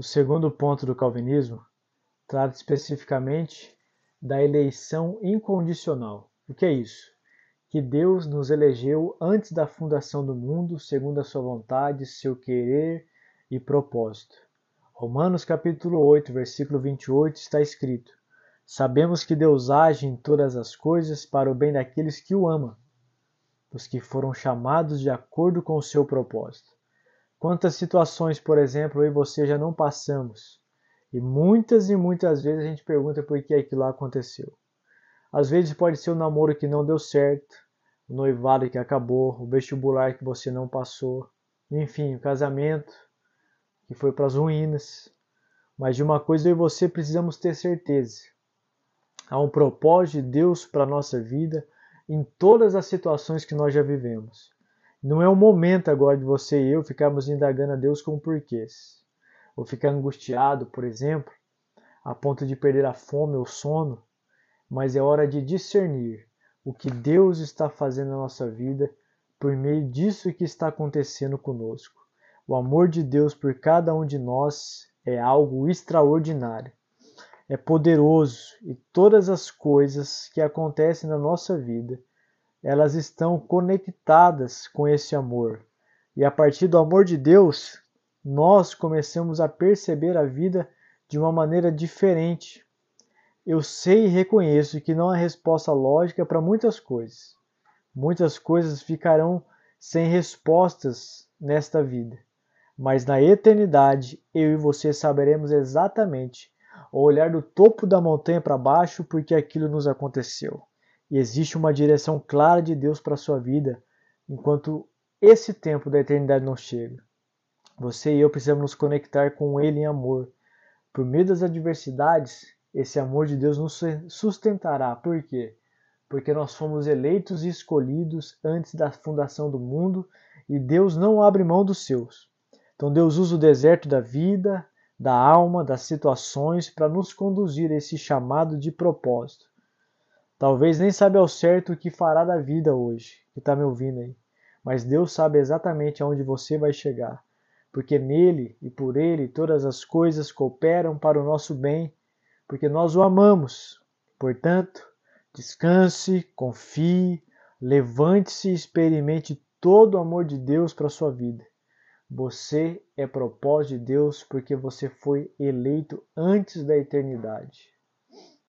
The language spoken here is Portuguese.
O segundo ponto do calvinismo trata especificamente da eleição incondicional. O que é isso? Que Deus nos elegeu antes da fundação do mundo, segundo a sua vontade, seu querer e propósito. Romanos capítulo 8, versículo 28 está escrito: Sabemos que Deus age em todas as coisas para o bem daqueles que o amam, dos que foram chamados de acordo com o seu propósito. Quantas situações, por exemplo, eu e você já não passamos, e muitas e muitas vezes a gente pergunta por que aquilo lá aconteceu. Às vezes pode ser o um namoro que não deu certo, o noivado que acabou, o vestibular que você não passou, enfim, o casamento que foi para as ruínas. Mas de uma coisa eu e você precisamos ter certeza. Há um propósito de Deus para a nossa vida em todas as situações que nós já vivemos. Não é o momento agora de você e eu ficarmos indagando a Deus com porquês. Ou ficar angustiado, por exemplo, a ponto de perder a fome ou sono. Mas é hora de discernir o que Deus está fazendo na nossa vida por meio disso que está acontecendo conosco. O amor de Deus por cada um de nós é algo extraordinário. É poderoso e todas as coisas que acontecem na nossa vida, elas estão conectadas com esse amor. E a partir do amor de Deus, nós começamos a perceber a vida de uma maneira diferente. Eu sei e reconheço que não há resposta lógica para muitas coisas. Muitas coisas ficarão sem respostas nesta vida mas na eternidade eu e você saberemos exatamente olhar do topo da montanha para baixo porque aquilo nos aconteceu. E existe uma direção clara de Deus para a sua vida enquanto esse tempo da eternidade não chega. Você e eu precisamos nos conectar com Ele em amor. Por meio das adversidades, esse amor de Deus nos sustentará. Por quê? Porque nós fomos eleitos e escolhidos antes da fundação do mundo e Deus não abre mão dos seus. Então Deus usa o deserto da vida, da alma, das situações para nos conduzir a esse chamado de propósito. Talvez nem sabe ao certo o que fará da vida hoje, que está me ouvindo aí, mas Deus sabe exatamente aonde você vai chegar, porque nele e por ele todas as coisas cooperam para o nosso bem, porque nós o amamos. Portanto, descanse, confie, levante-se e experimente todo o amor de Deus para a sua vida. Você é propósito de Deus porque você foi eleito antes da eternidade.